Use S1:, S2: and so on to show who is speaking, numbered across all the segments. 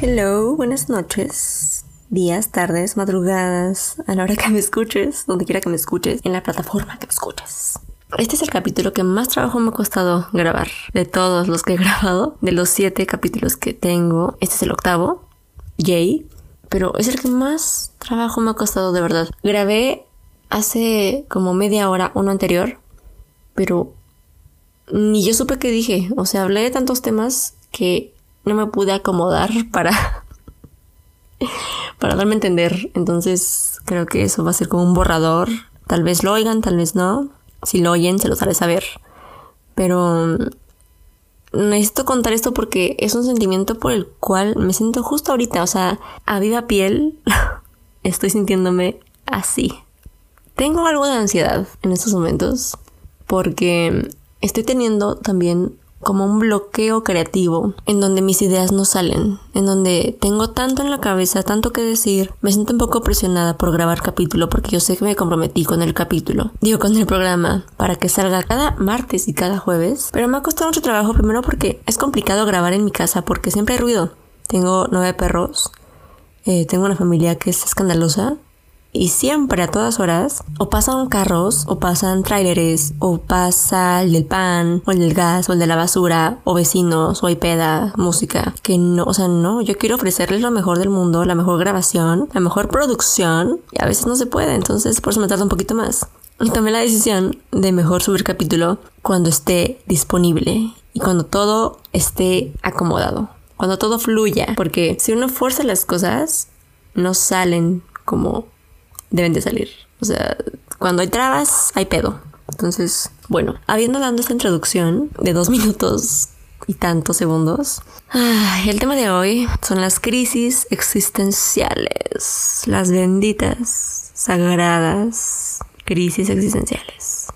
S1: Hello, buenas noches, días, tardes, madrugadas, a la hora que me escuches, donde quiera que me escuches, en la plataforma que me escuches. Este es el capítulo que más trabajo me ha costado grabar. De todos los que he grabado, de los siete capítulos que tengo, este es el octavo, yay, pero es el que más trabajo me ha costado de verdad. Grabé hace como media hora uno anterior, pero ni yo supe qué dije. O sea, hablé de tantos temas que no me pude acomodar para, para darme a entender. Entonces creo que eso va a ser como un borrador. Tal vez lo oigan, tal vez no. Si lo oyen, se los haré saber. Pero mm, necesito contar esto porque es un sentimiento por el cual me siento justo ahorita. O sea, a viva piel estoy sintiéndome así. Tengo algo de ansiedad en estos momentos porque estoy teniendo también como un bloqueo creativo en donde mis ideas no salen, en donde tengo tanto en la cabeza, tanto que decir, me siento un poco presionada por grabar capítulo porque yo sé que me comprometí con el capítulo, digo con el programa, para que salga cada martes y cada jueves, pero me ha costado mucho trabajo primero porque es complicado grabar en mi casa porque siempre hay ruido. Tengo nueve perros, eh, tengo una familia que es escandalosa y siempre a todas horas o pasan carros o pasan tráileres o pasa el del pan o el del gas o el de la basura o vecinos o hay peda, música que no, o sea, no, yo quiero ofrecerles lo mejor del mundo, la mejor grabación, la mejor producción y a veces no se puede, entonces por eso me tarda un poquito más. Tomé la decisión de mejor subir capítulo cuando esté disponible y cuando todo esté acomodado, cuando todo fluya, porque si uno fuerza las cosas, no salen como deben de salir. O sea, cuando hay trabas, hay pedo. Entonces, bueno, habiendo dado esta introducción de dos minutos y tantos segundos, el tema de hoy son las crisis existenciales, las benditas, sagradas crisis existenciales.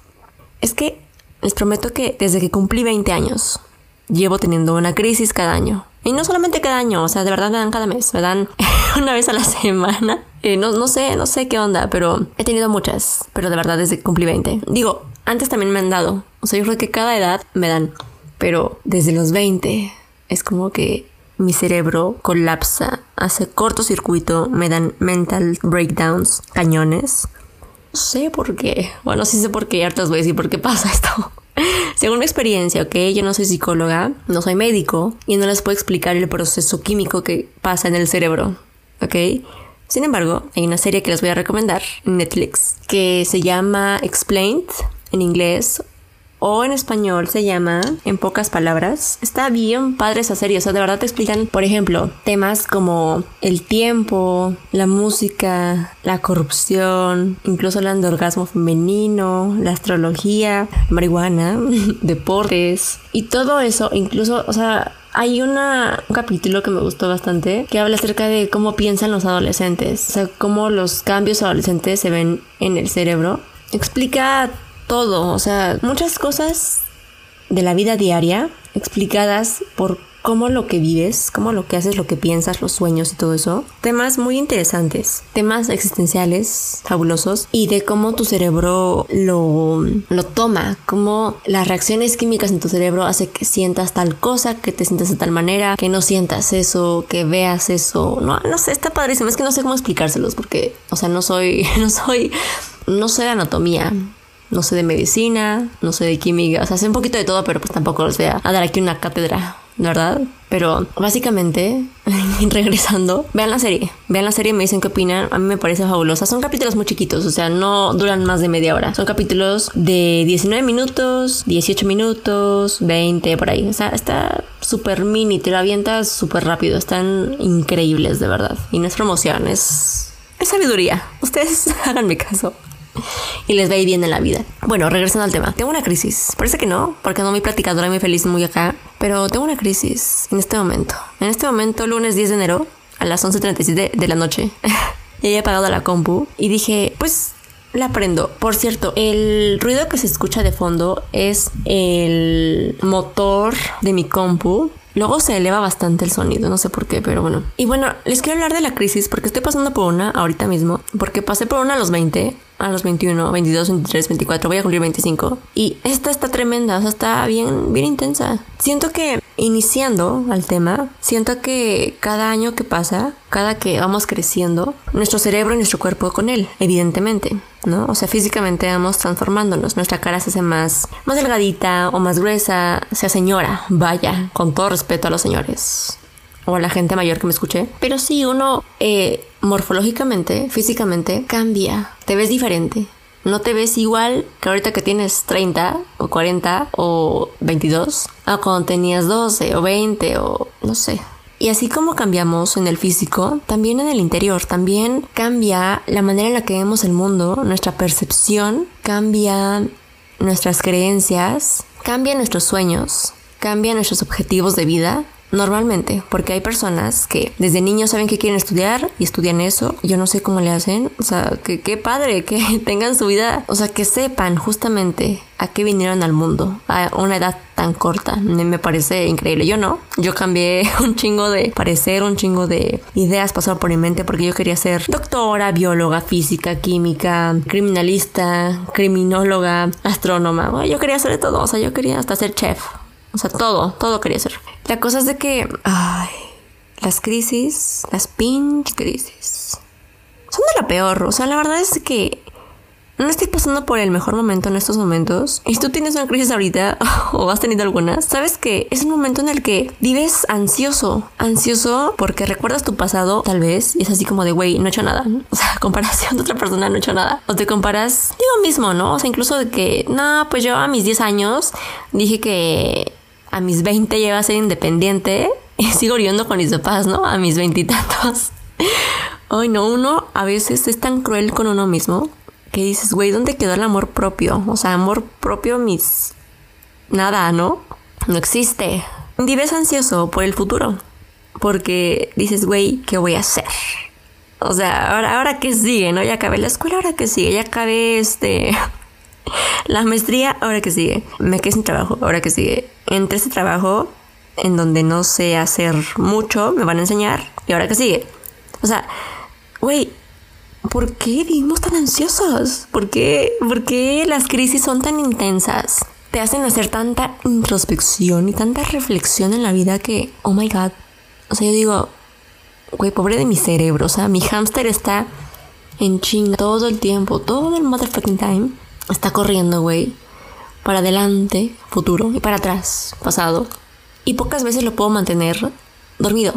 S1: Es que les prometo que desde que cumplí 20 años, llevo teniendo una crisis cada año. Y no solamente cada año, o sea, de verdad me dan cada mes, me dan una vez a la semana. Eh, no, no sé, no sé qué onda, pero he tenido muchas, pero de verdad desde que cumplí 20. Digo, antes también me han dado, o sea, yo creo que cada edad me dan, pero desde los 20 es como que mi cerebro colapsa, hace cortocircuito, me dan mental breakdowns, cañones. No sé por qué. Bueno, sí sé por qué, hartas a decir por qué pasa esto. Según mi experiencia, ok, yo no soy psicóloga, no soy médico y no les puedo explicar el proceso químico que pasa en el cerebro, ok. Sin embargo, hay una serie que les voy a recomendar en Netflix que se llama Explained en inglés o en español se llama En pocas palabras. Está bien padre esa serie, o sea, de verdad te explican, por ejemplo, temas como el tiempo, la música, la corrupción, incluso el orgasmo femenino, la astrología, marihuana, deportes y todo eso, incluso, o sea, hay una, un capítulo que me gustó bastante que habla acerca de cómo piensan los adolescentes, o sea, cómo los cambios adolescentes se ven en el cerebro. Explica todo, o sea, muchas cosas de la vida diaria explicadas por cómo lo que vives, cómo lo que haces, lo que piensas, los sueños y todo eso. Temas muy interesantes, temas existenciales fabulosos y de cómo tu cerebro lo, lo toma, cómo las reacciones químicas en tu cerebro hace que sientas tal cosa, que te sientas de tal manera, que no sientas eso, que veas eso. No, no sé, está padrísimo. Es que no sé cómo explicárselos porque, o sea, no soy, no soy, no de anatomía no sé de medicina, no sé de química, o sea, sé un poquito de todo, pero pues tampoco les voy a, dar aquí una cátedra, ¿verdad? Pero básicamente, regresando, vean la serie, vean la serie me dicen qué opinan, a mí me parece fabulosa, son capítulos muy chiquitos, o sea, no duran más de media hora, son capítulos de 19 minutos, 18 minutos, 20, por ahí, o sea, está súper mini, te lo avientas súper rápido, están increíbles, de verdad, y no es promoción, es... Es sabiduría. Ustedes háganme caso y les va a ir bien en la vida. Bueno, regresando al tema. Tengo una crisis. Parece que no, porque no muy platicadora, muy feliz, muy acá. Pero tengo una crisis en este momento. En este momento, lunes 10 de enero, a las 11.37 de la noche. y había apagado la compu y dije, pues la prendo. Por cierto, el ruido que se escucha de fondo es el motor de mi compu. Luego se eleva bastante el sonido, no sé por qué, pero bueno. Y bueno, les quiero hablar de la crisis porque estoy pasando por una ahorita mismo, porque pasé por una a los 20, a los 21, 22, 23, 24, voy a cumplir 25. Y esta está tremenda, o sea, está bien, bien intensa. Siento que iniciando al tema, siento que cada año que pasa, cada que vamos creciendo, nuestro cerebro y nuestro cuerpo con él, evidentemente, ¿no? O sea, físicamente vamos transformándonos, nuestra cara se hace más, más delgadita o más gruesa, se señora, vaya, con todo respeto a los señores o la gente mayor que me escuche. Pero sí, uno eh, morfológicamente, físicamente, cambia, te ves diferente. No te ves igual que ahorita que tienes 30 o 40 o 22 a cuando tenías 12 o 20 o no sé. Y así como cambiamos en el físico, también en el interior, también cambia la manera en la que vemos el mundo, nuestra percepción, cambia nuestras creencias, cambia nuestros sueños, cambia nuestros objetivos de vida Normalmente, porque hay personas que desde niños saben que quieren estudiar y estudian eso. Yo no sé cómo le hacen. O sea, que qué padre que tengan su vida. O sea, que sepan justamente a qué vinieron al mundo a una edad tan corta. Me parece increíble. Yo no. Yo cambié un chingo de parecer, un chingo de ideas pasaron por mi mente porque yo quería ser doctora, bióloga, física, química, criminalista, criminóloga, astrónoma. Yo quería hacer de todo. O sea, yo quería hasta ser chef. O sea, todo, todo quería ser. La cosa es de que, ay, las crisis, las pinch crisis, son de la peor. O sea, la verdad es que no estoy pasando por el mejor momento en estos momentos. Y si tú tienes una crisis ahorita o has tenido alguna, sabes que es un momento en el que vives ansioso. Ansioso porque recuerdas tu pasado, tal vez, y es así como de, güey, no he hecho nada. O sea, comparación de otra persona, no he hecho nada. O te comparas, digo mismo, ¿no? O sea, incluso de que, no, pues yo a mis 10 años dije que a mis 20 lleva a ser independiente y sigo viviendo con mis papás, ¿no? A mis veintitantos. Ay, no, uno a veces es tan cruel con uno mismo que dices, güey, ¿dónde quedó el amor propio? O sea, amor propio, mis. Nada, ¿no? No existe. Vives ansioso por el futuro. Porque dices, güey, ¿qué voy a hacer? O sea, ahora, ahora qué sigue, ¿no? Ya acabé la escuela, ahora qué sigue, ya acabé este la maestría, ahora que sigue. Me quedé sin trabajo, ahora que sigue. Entre ese trabajo, en donde no sé hacer mucho, me van a enseñar. Y ahora que sigue. O sea, güey, ¿por qué vivimos tan ansiosos? ¿Por qué, ¿Por qué las crisis son tan intensas? Te hacen hacer tanta introspección y tanta reflexión en la vida que, oh my god. O sea, yo digo, güey, pobre de mi cerebro. O sea, mi hámster está en chinga todo el tiempo, todo el motherfucking time está corriendo, güey, para adelante, futuro, y para atrás, pasado. Y pocas veces lo puedo mantener dormido,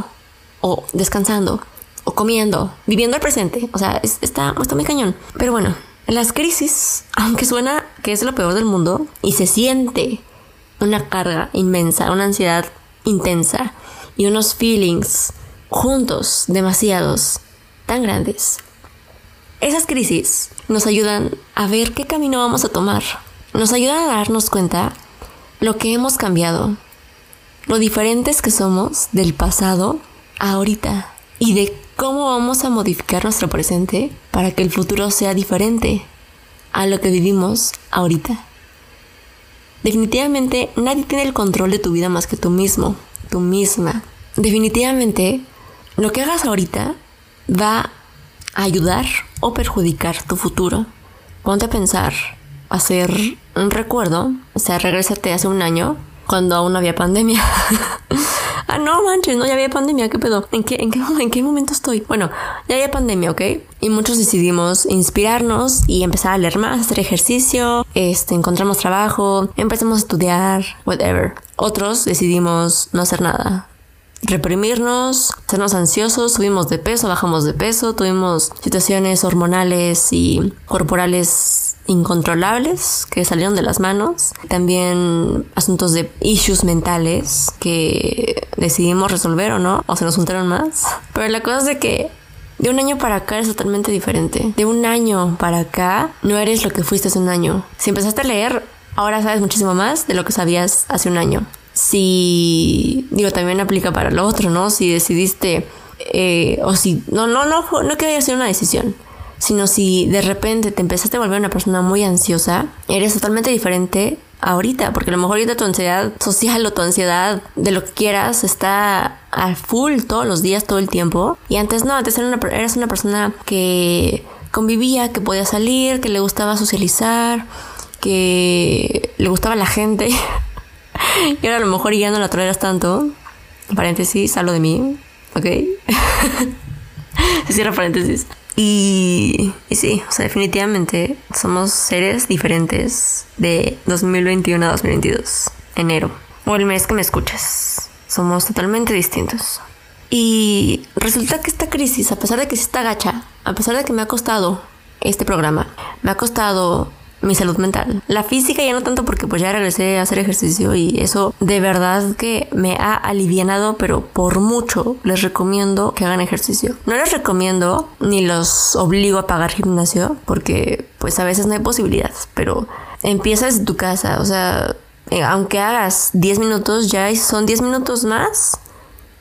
S1: o descansando, o comiendo, viviendo el presente. O sea, está, está muy cañón. Pero bueno, las crisis, aunque suena que es lo peor del mundo, y se siente una carga inmensa, una ansiedad intensa, y unos feelings juntos, demasiados, tan grandes. Esas crisis nos ayudan a ver qué camino vamos a tomar. Nos ayudan a darnos cuenta lo que hemos cambiado, lo diferentes que somos del pasado a ahorita y de cómo vamos a modificar nuestro presente para que el futuro sea diferente a lo que vivimos ahorita. Definitivamente nadie tiene el control de tu vida más que tú mismo, tú misma. Definitivamente lo que hagas ahorita va ayudar o perjudicar tu futuro. Ponte a pensar, hacer un recuerdo, o sea, regrésate hace un año cuando aún no había pandemia. ah, no manches, no, ya había pandemia, ¿qué pedo? ¿En qué, en, qué, ¿En qué momento estoy? Bueno, ya había pandemia, ¿ok? Y muchos decidimos inspirarnos y empezar a leer más, hacer ejercicio, este, encontramos trabajo, empezamos a estudiar, whatever. Otros decidimos no hacer nada, reprimirnos, hacernos ansiosos, subimos de peso, bajamos de peso, tuvimos situaciones hormonales y corporales incontrolables que salieron de las manos, también asuntos de issues mentales que decidimos resolver o no, o se nos juntaron más. Pero la cosa es de que de un año para acá es totalmente diferente. De un año para acá no eres lo que fuiste hace un año. Si empezaste a leer, ahora sabes muchísimo más de lo que sabías hace un año si, digo, también aplica para lo otro, ¿no? Si decidiste eh, o si, no, no, no, no que haya sido una decisión, sino si de repente te empezaste a volver una persona muy ansiosa, eres totalmente diferente ahorita, porque a lo mejor ahorita tu ansiedad social o tu ansiedad de lo que quieras está al full todos los días, todo el tiempo. Y antes no, antes eras una persona que convivía, que podía salir, que le gustaba socializar, que le gustaba la gente. y ahora a lo mejor ya no la toleras tanto. Paréntesis, hablo de mí, ¿ok? Cierra paréntesis. Y, y, sí, o sea, definitivamente somos seres diferentes de 2021 a 2022, enero, o el mes que me escuchas. Somos totalmente distintos. Y resulta que esta crisis, a pesar de que sí está gacha, a pesar de que me ha costado este programa, me ha costado mi salud mental. La física ya no tanto porque pues ya regresé a hacer ejercicio y eso de verdad que me ha alivianado, pero por mucho les recomiendo que hagan ejercicio. No les recomiendo ni los obligo a pagar gimnasio porque pues a veces no hay posibilidades, pero empieza desde tu casa, o sea, eh, aunque hagas 10 minutos, ya son 10 minutos más,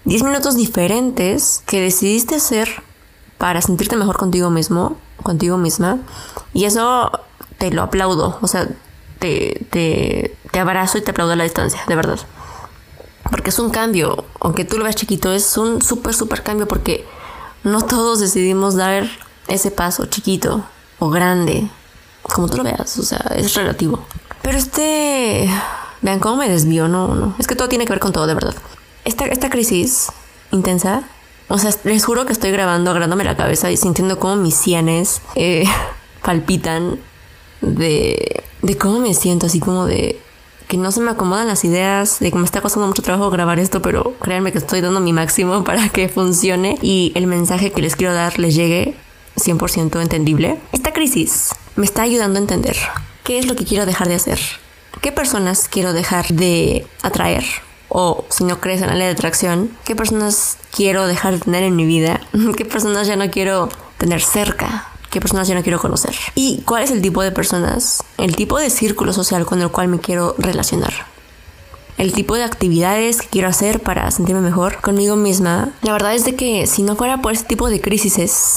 S1: 10 minutos diferentes que decidiste hacer para sentirte mejor contigo mismo, contigo misma. Y eso te lo aplaudo, o sea, te, te, abrazo y te aplaudo a la distancia, de verdad. Porque es un cambio, aunque tú lo veas chiquito, es un súper, súper cambio porque no todos decidimos dar ese paso chiquito o grande, como tú lo veas, o sea, es relativo. Pero este, vean cómo me desvío, no, no, es que todo tiene que ver con todo, de verdad. Esta, esta crisis intensa, o sea, les juro que estoy grabando, agarrándome la cabeza y sintiendo como mis sienes eh, palpitan de, de cómo me siento, así como de que no se me acomodan las ideas, de que me está costando mucho trabajo grabar esto, pero créanme que estoy dando mi máximo para que funcione y el mensaje que les quiero dar les llegue 100% entendible. Esta crisis me está ayudando a entender qué es lo que quiero dejar de hacer, qué personas quiero dejar de atraer. O si no crees en la ley de atracción, ¿qué personas quiero dejar de tener en mi vida? ¿Qué personas ya no quiero tener cerca? Qué personas yo no quiero conocer y cuál es el tipo de personas, el tipo de círculo social con el cual me quiero relacionar. El tipo de actividades que quiero hacer para sentirme mejor conmigo misma. La verdad es de que si no fuera por ese tipo de crisis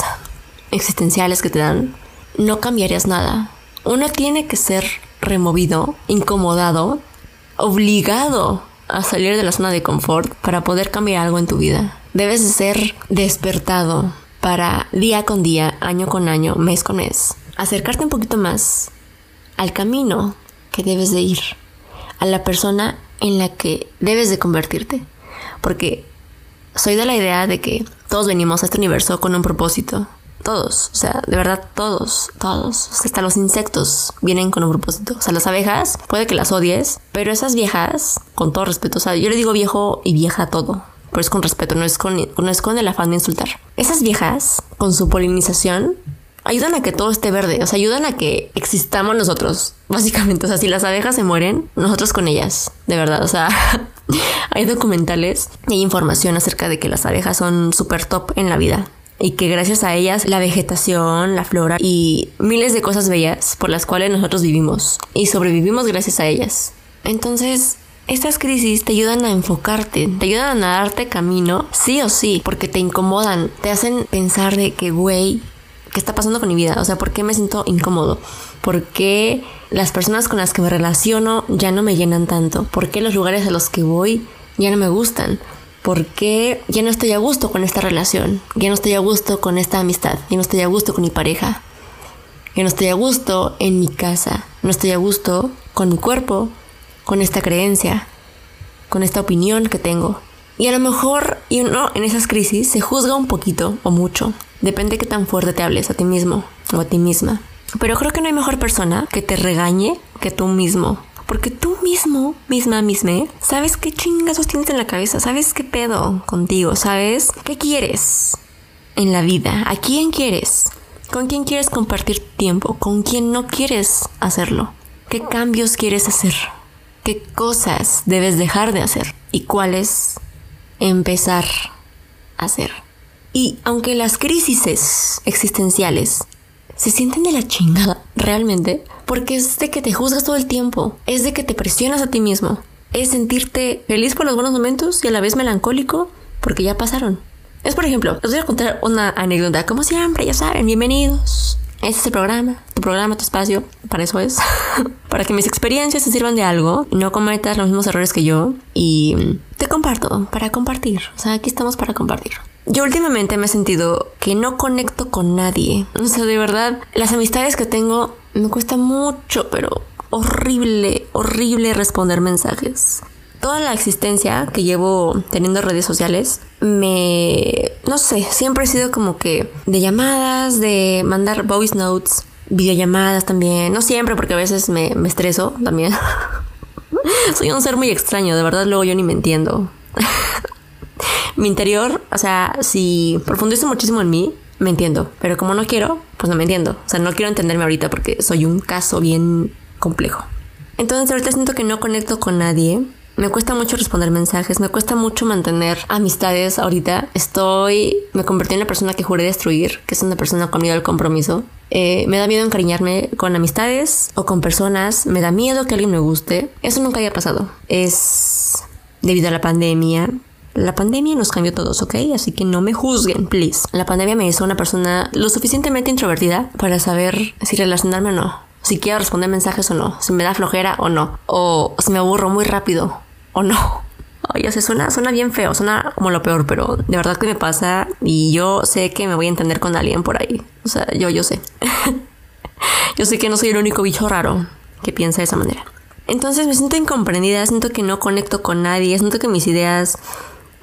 S1: existenciales que te dan, no cambiarías nada. Uno tiene que ser removido, incomodado, obligado a salir de la zona de confort para poder cambiar algo en tu vida. Debes de ser despertado para día con día, año con año, mes con mes, acercarte un poquito más al camino que debes de ir, a la persona en la que debes de convertirte. Porque soy de la idea de que todos venimos a este universo con un propósito. Todos, o sea, de verdad todos, todos. hasta los insectos vienen con un propósito. O sea, las abejas, puede que las odies, pero esas viejas, con todo respeto, o sea, yo le digo viejo y vieja a todo pero es con respeto, no es con, no es con el afán de insultar. Esas viejas, con su polinización, ayudan a que todo esté verde, o sea, ayudan a que existamos nosotros, básicamente. O sea, si las abejas se mueren, nosotros con ellas, de verdad. O sea, hay documentales y hay información acerca de que las abejas son súper top en la vida. Y que gracias a ellas la vegetación, la flora y miles de cosas bellas por las cuales nosotros vivimos. Y sobrevivimos gracias a ellas. Entonces, estas crisis te ayudan a enfocarte, te ayudan a darte camino, sí o sí, porque te incomodan, te hacen pensar de que, güey, ¿qué está pasando con mi vida? O sea, ¿por qué me siento incómodo? ¿Por qué las personas con las que me relaciono ya no me llenan tanto? ¿Por qué los lugares a los que voy ya no me gustan? ¿Por qué ya no estoy a gusto con esta relación? Ya no estoy a gusto con esta amistad, ya no estoy a gusto con mi pareja, ya no estoy a gusto en mi casa, no estoy a gusto con mi cuerpo, con esta creencia, con esta opinión que tengo. Y a lo mejor y uno en esas crisis se juzga un poquito o mucho. Depende de qué tan fuerte te hables a ti mismo o a ti misma. Pero creo que no hay mejor persona que te regañe que tú mismo. Porque tú mismo, misma, misma, sabes qué chingazos tienes en la cabeza, sabes qué pedo contigo, sabes qué quieres en la vida, a quién quieres, con quién quieres compartir tiempo, con quién no quieres hacerlo, qué cambios quieres hacer qué cosas debes dejar de hacer y cuáles empezar a hacer. Y aunque las crisis existenciales se sienten de la chingada, realmente, porque es de que te juzgas todo el tiempo, es de que te presionas a ti mismo, es sentirte feliz por los buenos momentos y a la vez melancólico porque ya pasaron. Es por ejemplo, os voy a contar una anécdota, como siempre, ya saben, bienvenidos. Este es el programa, tu programa, tu espacio, para eso es. para que mis experiencias te sirvan de algo, no cometas los mismos errores que yo y te comparto, para compartir. O sea, aquí estamos para compartir. Yo últimamente me he sentido que no conecto con nadie. O sea, de verdad, las amistades que tengo me cuesta mucho, pero horrible, horrible responder mensajes toda la existencia que llevo teniendo redes sociales, me, no sé, siempre he sido como que de llamadas, de mandar voice notes, videollamadas también, no siempre porque a veces me, me estreso también. Soy un ser muy extraño, de verdad luego yo ni me entiendo. Mi interior, o sea, si profundizo muchísimo en mí, me entiendo, pero como no quiero, pues no me entiendo. O sea, no quiero entenderme ahorita porque soy un caso bien complejo. Entonces ahorita siento que no conecto con nadie me cuesta mucho responder mensajes, me cuesta mucho mantener amistades ahorita. Estoy, me convertí en la persona que juré destruir, que es una persona con miedo al compromiso. Eh, me da miedo encariñarme con amistades o con personas, me da miedo que alguien me guste. Eso nunca haya pasado. Es debido a la pandemia. La pandemia nos cambió todos, ¿ok? Así que no me juzguen, please. La pandemia me hizo una persona lo suficientemente introvertida para saber si relacionarme o no si quiero responder mensajes o no, si me da flojera o no, o si me aburro muy rápido o no. Oye, se suena, suena bien feo, suena como lo peor, pero de verdad que me pasa y yo sé que me voy a entender con alguien por ahí. O sea, yo, yo sé. yo sé que no soy el único bicho raro que piensa de esa manera. Entonces me siento incomprendida, siento que no conecto con nadie, siento que mis ideas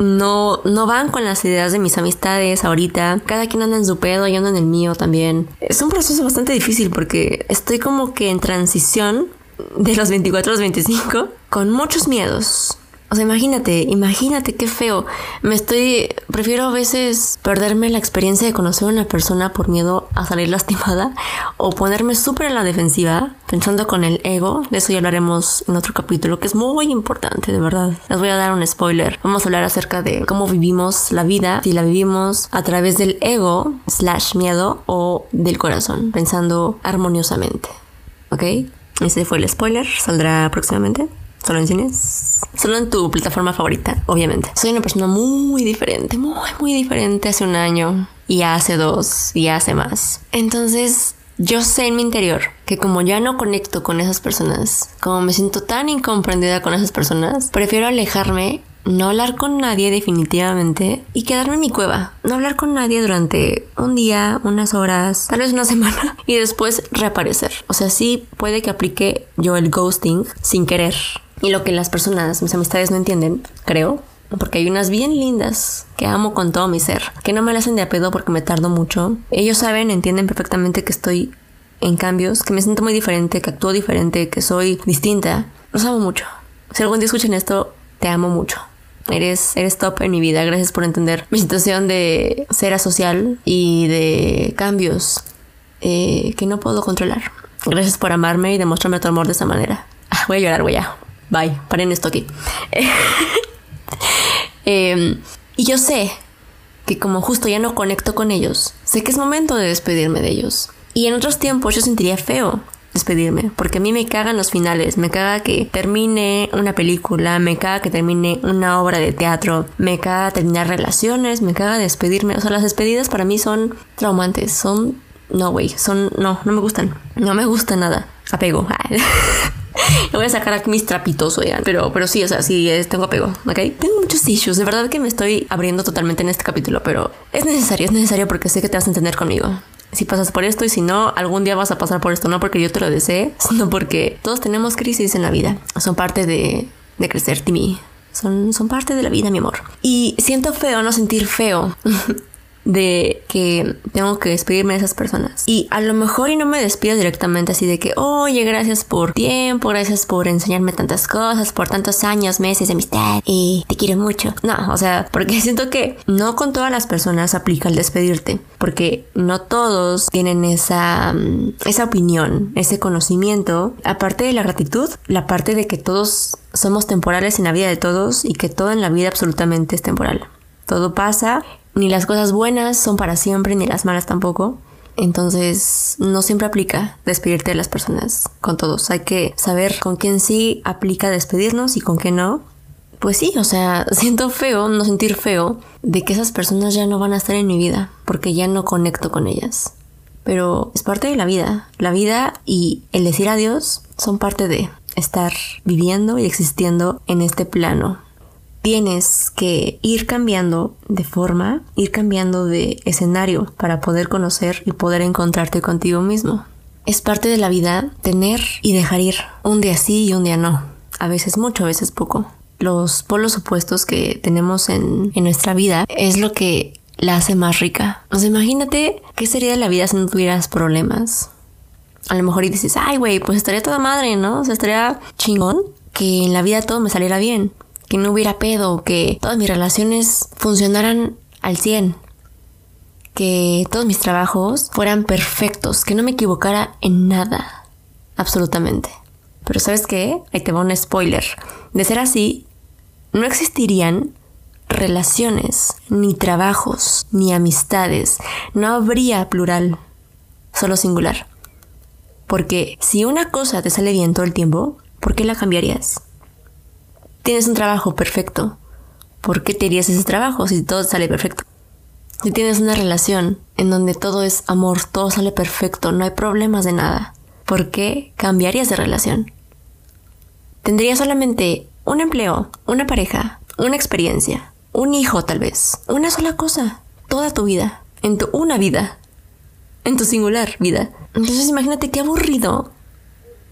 S1: no, no van con las ideas de mis amistades ahorita. Cada quien anda en su pedo, yo ando en el mío también. Es un proceso bastante difícil porque estoy como que en transición de los 24 a los 25 con muchos miedos. O sea, imagínate, imagínate qué feo. Me estoy, prefiero a veces perderme la experiencia de conocer a una persona por miedo a salir lastimada o ponerme súper en la defensiva pensando con el ego. De eso ya hablaremos en otro capítulo que es muy importante, de verdad. Les voy a dar un spoiler. Vamos a hablar acerca de cómo vivimos la vida, si la vivimos a través del ego slash miedo o del corazón, pensando armoniosamente. ¿Ok? Ese fue el spoiler, saldrá próximamente. Solo en cines. Solo en tu plataforma favorita, obviamente. Soy una persona muy diferente, muy, muy diferente hace un año. Y hace dos, y hace más. Entonces, yo sé en mi interior que como ya no conecto con esas personas, como me siento tan incomprendida con esas personas, prefiero alejarme no hablar con nadie definitivamente y quedarme en mi cueva. No hablar con nadie durante un día, unas horas, tal vez una semana y después reaparecer. O sea, sí puede que aplique yo el ghosting sin querer. Y lo que las personas, mis amistades no entienden, creo, porque hay unas bien lindas que amo con todo mi ser, que no me la hacen de a pedo porque me tardo mucho. Ellos saben, entienden perfectamente que estoy en cambios, que me siento muy diferente, que actúo diferente, que soy distinta. Los amo mucho. Si algún día escuchan esto, te amo mucho. Eres, eres top en mi vida. Gracias por entender mi situación de ser asocial y de cambios eh, que no puedo controlar. Gracias por amarme y demostrarme tu amor de esa manera. Ah, voy a llorar, voy a. Bye, paren esto aquí. Em, y yo sé que como justo ya no conecto con ellos, sé que es momento de despedirme de ellos. Y en otros tiempos yo sentiría feo despedirme, porque a mí me cagan los finales, me caga que termine una película, me caga que termine una obra de teatro, me caga terminar relaciones, me caga despedirme, o sea, las despedidas para mí son traumantes, son no, güey, son no, no me gustan, no me gusta nada, apego. voy a sacar aquí mis trapitos, oigan. Pero, pero sí, o sea, sí tengo apego, ¿ok? Tengo muchos issues. De verdad que me estoy abriendo totalmente en este capítulo, pero es necesario, es necesario porque sé que te vas a entender conmigo si pasas por esto y si no, algún día vas a pasar por esto, no porque yo te lo desee, sino porque todos tenemos crisis en la vida. Son parte de, de crecer, Timmy. Son, son parte de la vida, mi amor. Y siento feo no sentir feo. de que tengo que despedirme de esas personas. Y a lo mejor y no me despido directamente así de que, oye, gracias por tiempo, gracias por enseñarme tantas cosas, por tantos años, meses de amistad y te quiero mucho. No, o sea, porque siento que no con todas las personas aplica el despedirte, porque no todos tienen esa, mm, esa opinión, ese conocimiento. Aparte de la gratitud, la parte de que todos somos temporales en la vida de todos y que todo en la vida absolutamente es temporal. Todo pasa ni las cosas buenas son para siempre, ni las malas tampoco. Entonces, no siempre aplica despedirte de las personas con todos. Hay que saber con quién sí aplica despedirnos y con quién no. pues sí, o sea, siento feo, no sentir feo, de que esas personas ya no van a estar en mi vida, porque ya no conecto con ellas. Pero es parte de la vida. La vida y el decir adiós son parte de estar viviendo y existiendo en este plano. Tienes que ir cambiando de forma, ir cambiando de escenario para poder conocer y poder encontrarte contigo mismo. Es parte de la vida tener y dejar ir. Un día sí y un día no. A veces mucho, a veces poco los polos opuestos que tenemos en, nuestra vida es lo que la hace más rica. O sea, imagínate qué sería la vida si no tuvieras problemas. A lo mejor y dices, ay, güey, pues estaría toda madre, ¿no? O sea, estaría chingón que en la vida todo me saliera bien, que no hubiera pedo, que todas mis relaciones funcionaran al 100, que todos mis trabajos fueran perfectos, que no me equivocara en nada, absolutamente. Pero ¿sabes qué? Ahí te va un spoiler. De ser así, no existirían relaciones, ni trabajos, ni amistades. No habría plural, solo singular. Porque si una cosa te sale bien todo el tiempo, ¿por qué la cambiarías? Tienes un trabajo perfecto. ¿Por qué te irías ese trabajo si todo sale perfecto? Si tienes una relación en donde todo es amor, todo sale perfecto, no hay problemas de nada, ¿por qué cambiarías de relación? Tendrías solamente un empleo, una pareja, una experiencia, un hijo tal vez, una sola cosa, toda tu vida, en tu una vida, en tu singular vida. Entonces imagínate qué aburrido.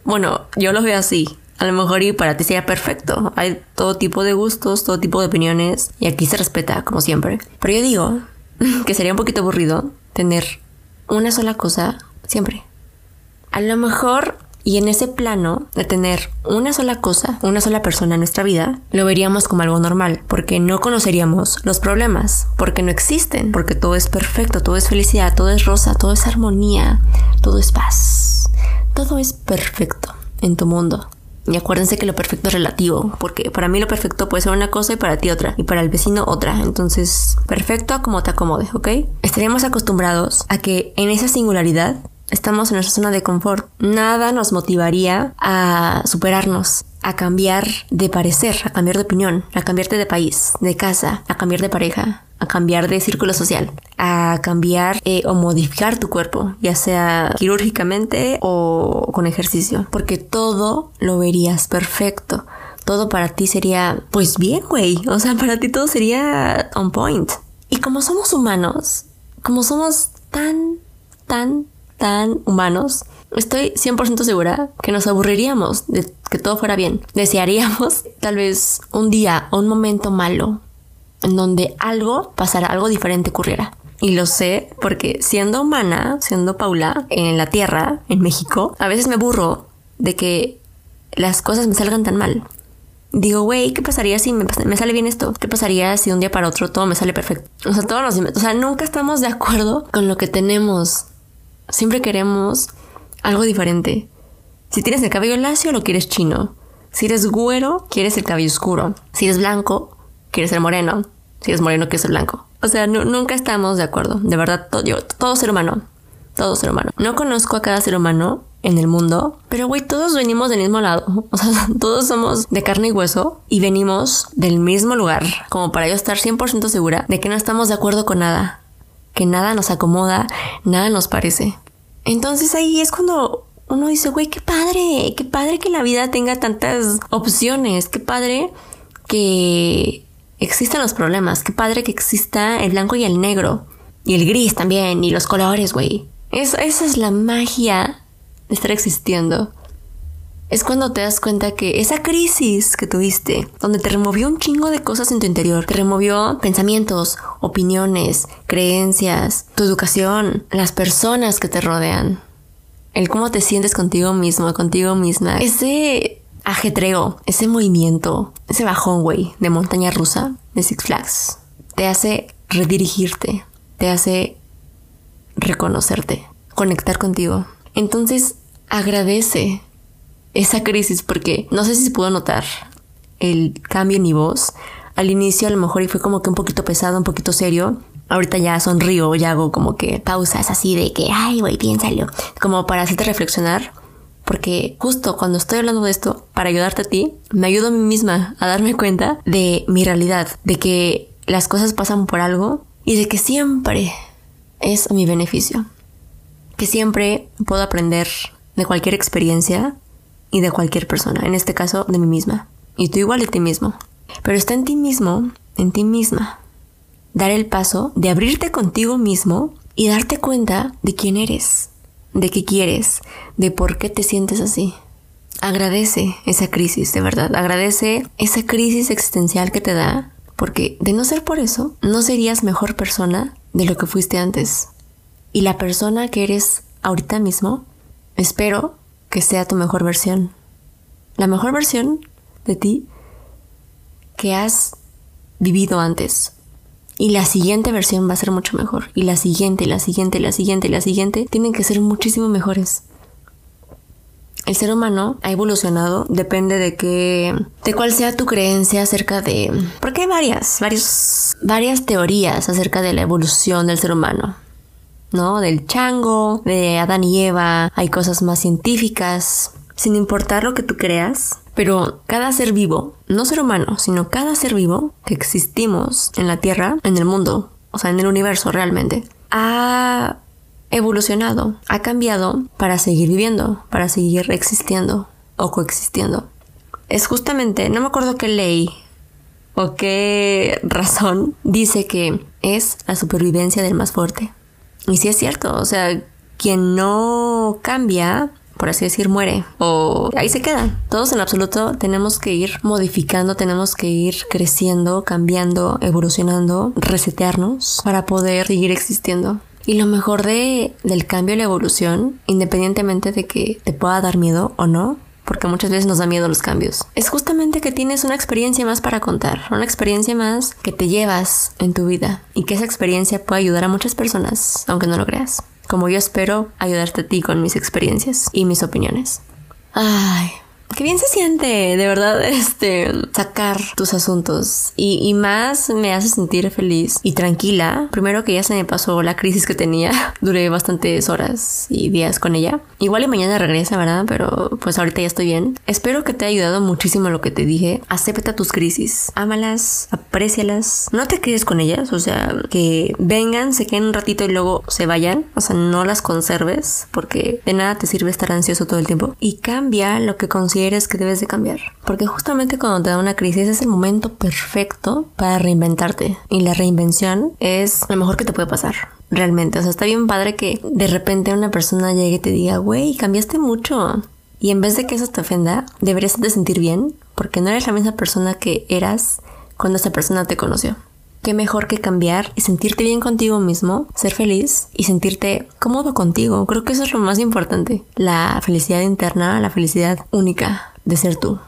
S1: Bueno, yo lo veo así. A lo mejor y para ti sería perfecto. Hay todo tipo de gustos, todo tipo de opiniones y aquí se respeta como siempre. Pero yo digo que sería un poquito aburrido tener una sola cosa siempre. A lo mejor y en ese plano de tener una sola cosa, una sola persona en nuestra vida, lo veríamos como algo normal, porque no conoceríamos los problemas, porque no existen, porque todo es perfecto, todo es felicidad, todo es rosa, todo es armonía, todo es paz, todo es perfecto en tu mundo. Y acuérdense que lo perfecto es relativo, porque para mí lo perfecto puede ser una cosa y para ti otra, y para el vecino otra. Entonces, perfecto a como te acomode, ¿ok? Estaríamos acostumbrados a que en esa singularidad estamos en nuestra zona de confort. Nada nos motivaría a superarnos, a cambiar de parecer, a cambiar de opinión, a cambiarte de país, de casa, a cambiar de pareja, a cambiar de círculo social, a cambiar eh, o modificar tu cuerpo, ya sea quirúrgicamente o con ejercicio, porque todo lo verías perfecto. Todo para ti sería, pues bien, güey. O sea, para ti todo sería on point. Y como somos humanos, como somos tan, tan, tan humanos, estoy 100% segura que nos aburriríamos de que todo fuera bien. Desearíamos tal vez un día o un momento malo en donde algo pasara, algo diferente ocurriera. Y lo sé porque siendo humana, siendo Paula, en la Tierra, en México, a veces me aburro de que las cosas me salgan tan mal. Digo, güey, ¿qué pasaría si me, me, sale bien esto? ¿Qué pasaría si un día para otro todo me sale perfecto? O sea, todos nos... O sea, nunca estamos de acuerdo con lo que tenemos Siempre queremos algo diferente. Si tienes el cabello lacio, lo quieres chino. Si eres güero, quieres el cabello oscuro. Si eres blanco, quieres ser moreno. Si eres moreno, quieres ser blanco. O sea, nunca estamos de acuerdo. De verdad, yo, todo ser humano. Todo ser humano. No conozco a cada ser humano en el mundo, pero güey, todos venimos del mismo lado. O sea, todos somos de carne y hueso y venimos del mismo lugar. Como para yo estar 100% segura de que no estamos de acuerdo con nada que nada nos acomoda, nada nos parece. Entonces ahí es cuando uno dice, güey, qué padre, qué padre que la vida tenga tantas opciones, qué padre que existan los problemas, qué padre que exista el blanco y el negro, y el gris también, y los colores, güey. esa es la magia de estar existiendo es cuando te das cuenta que esa crisis que tuviste, donde te removió un chingo de cosas en tu interior, te removió pensamientos, opiniones, creencias, tu educación, las personas que te rodean, el cómo te sientes contigo mismo, contigo misma, ese ajetreo, ese movimiento, ese bajón, güey, de montaña rusa, de Six Flags, te hace redirigirte, te hace reconocerte, conectar contigo. Entonces, agradece esa crisis porque no sé si se pudo notar el cambio en mi voz. Al inicio a lo mejor y fue como que un poquito pesado, un poquito serio. Ahorita ya sonrío, ya hago como que pausas así de que, ay, güey, piénsalo. Como para hacerte reflexionar. porque justo cuando estoy hablando de esto, para ayudarte a ti, me ayudo a mí misma a darme cuenta de mi realidad, de que las cosas pasan por algo y de que siempre es mi beneficio. Que siempre puedo aprender de cualquier experiencia y de cualquier persona, en este caso de mí misma. Y tú igual de ti mismo. Pero está en ti mismo, en ti misma, dar el paso de abrirte contigo mismo y darte cuenta de quién eres, de qué quieres, de por qué te sientes así. Agradece esa crisis, de verdad. Agradece esa crisis existencial que te da, porque de no ser por eso, no serías mejor persona de lo que fuiste antes. Y la persona que eres ahorita mismo, espero que sea tu mejor versión. La mejor versión de ti que has vivido antes. Y la siguiente versión va a ser mucho mejor. Y la siguiente, la siguiente, la siguiente, la siguiente tienen que ser muchísimo mejores. El ser humano ha evolucionado, depende de qué, de cuál sea tu creencia acerca de, porque hay varias, varios, varias teorías acerca de la evolución del ser humano. ¿No? Del chango, de Adán y Eva, hay cosas más científicas, sin importar lo que tú creas, pero cada ser vivo, no ser humano, sino cada ser vivo que existimos en la Tierra, en el mundo, o sea, en el universo realmente, ha evolucionado, ha cambiado para seguir viviendo, para seguir existiendo o coexistiendo. Es justamente, no me acuerdo qué ley o qué razón dice que es la supervivencia del más fuerte. Y sí es cierto, o sea, quien no cambia por así decir, muere o ahí se queda. Todos en absoluto tenemos que ir modificando, tenemos que ir creciendo, cambiando, evolucionando, resetearnos para poder seguir existiendo. Y lo mejor de, del cambio y la evolución, independientemente de que te pueda dar miedo o no, porque muchas veces nos da miedo los cambios, es justamente que tienes una experiencia más para contar, una experiencia más que te llevas en tu vida y que esa experiencia puede ayudar a muchas personas, aunque no lo creas como yo espero ayudarte a ti con mis experiencias y mis opiniones. Ay, Qué bien se siente, de verdad, este, sacar tus asuntos. Y, y, más me hace sentir feliz y tranquila. Primero que ya se me pasó la crisis que tenía. Duré bastantes horas y días con ella. Igual y mañana regresa, ¿verdad? Pero pues ahorita ya estoy bien. Espero que te haya ayudado muchísimo lo que te dije. Acepta tus crisis. Ámalas, aprécialas. No te quedes con ellas. O sea, que vengan, se queden un ratito y luego se vayan. O sea, no las conserves porque de nada te sirve estar ansioso todo el tiempo. Y cambia lo que consideras que debes de cambiar. Porque justamente cuando te da una crisis es el momento perfecto para reinventarte. Y la reinvención es lo mejor que te puede pasar. Realmente. O sea, está bien padre que de repente una persona llegue y te diga, güey, cambiaste mucho. Y en vez de que eso te ofenda, deberías de sentir bien porque no eres la misma persona que eras cuando esa persona te conoció. Qué mejor que cambiar y sentirte bien contigo mismo, ser feliz y sentirte cómodo contigo. Creo que eso es lo más importante. La felicidad interna, la felicidad única de ser tú.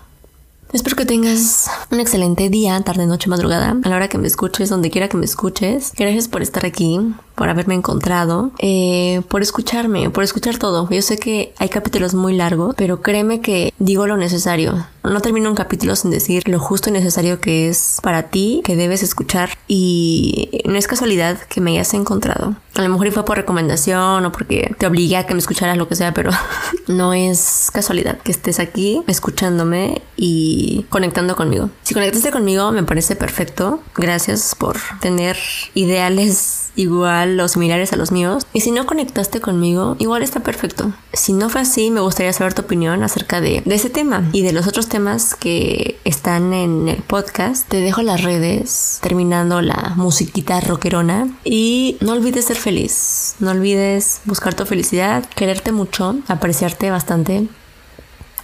S1: Espero que tengas un excelente día, tarde, noche, madrugada, a la hora que me escuches, donde quiera que me escuches. Gracias por estar aquí, por haberme encontrado, eh, por escucharme, por escuchar todo. Yo sé que hay capítulos muy largos, pero créeme que digo lo necesario. No termino un capítulo sin decir lo justo y necesario que es para ti, que debes escuchar. Y no es casualidad que me hayas encontrado. A lo mejor fue por recomendación o porque te obligué a que me escucharas lo que sea, pero no es casualidad que estés aquí escuchándome y conectando conmigo. Si conectaste conmigo, me parece perfecto. Gracias por tener ideales igual o similares a los míos. Y si no conectaste conmigo, igual está perfecto. Si no fue así, me gustaría saber tu opinión acerca de, de ese tema y de los otros temas que están en el podcast. Te dejo las redes terminando la musiquita rockerona. Y no olvides ser feliz. No olvides buscar tu felicidad, quererte mucho, apreciarte bastante,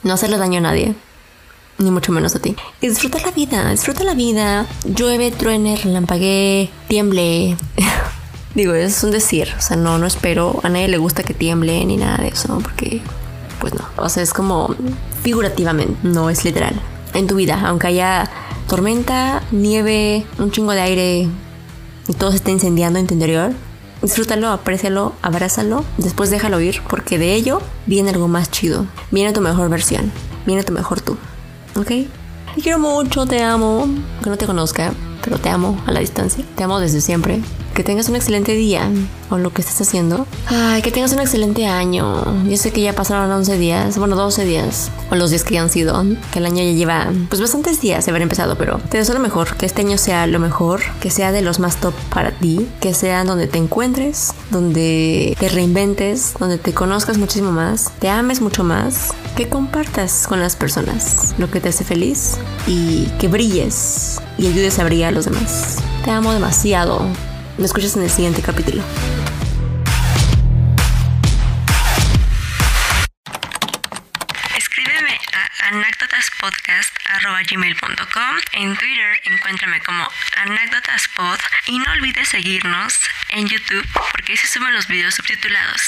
S1: no hacerle daño a nadie ni mucho menos a ti. Disfruta la vida, disfruta la vida. Llueve, truene, relampaguee, tiemble. Digo, es un decir, o sea, no, no espero, a nadie le gusta que tiemble ni nada de eso, porque, pues no, o sea, es como figurativamente, no es literal. En tu vida, aunque haya tormenta, nieve, un chingo de aire y todo se esté incendiando en tu interior, disfrútalo, aprécialo, abrázalo, después déjalo ir, porque de ello viene algo más chido, viene tu mejor versión, viene tu mejor tú, ¿ok? Te quiero mucho, te amo, aunque no te conozca, pero te amo a la distancia, te amo desde siempre que tengas un excelente día o lo que estés haciendo. Ay, que tengas un excelente año. Yo sé que ya pasaron 11 días, bueno, 12 días, o los días que han sido, que el año ya lleva pues bastantes días de haber empezado, pero te deseo lo mejor, que este año sea lo mejor, que sea de los más top para ti, que sea donde te encuentres, donde te reinventes, donde te conozcas muchísimo más, te ames mucho más, que compartas con las personas lo que te hace feliz y que brilles y ayudes a brillar a los demás. Te amo demasiado. Me escuchas en el siguiente capítulo. Escríbeme a anécdotaspodcast.gmail.com En Twitter encuéntrame como anécdotaspod y no olvides seguirnos en YouTube porque ahí se suben los videos subtitulados.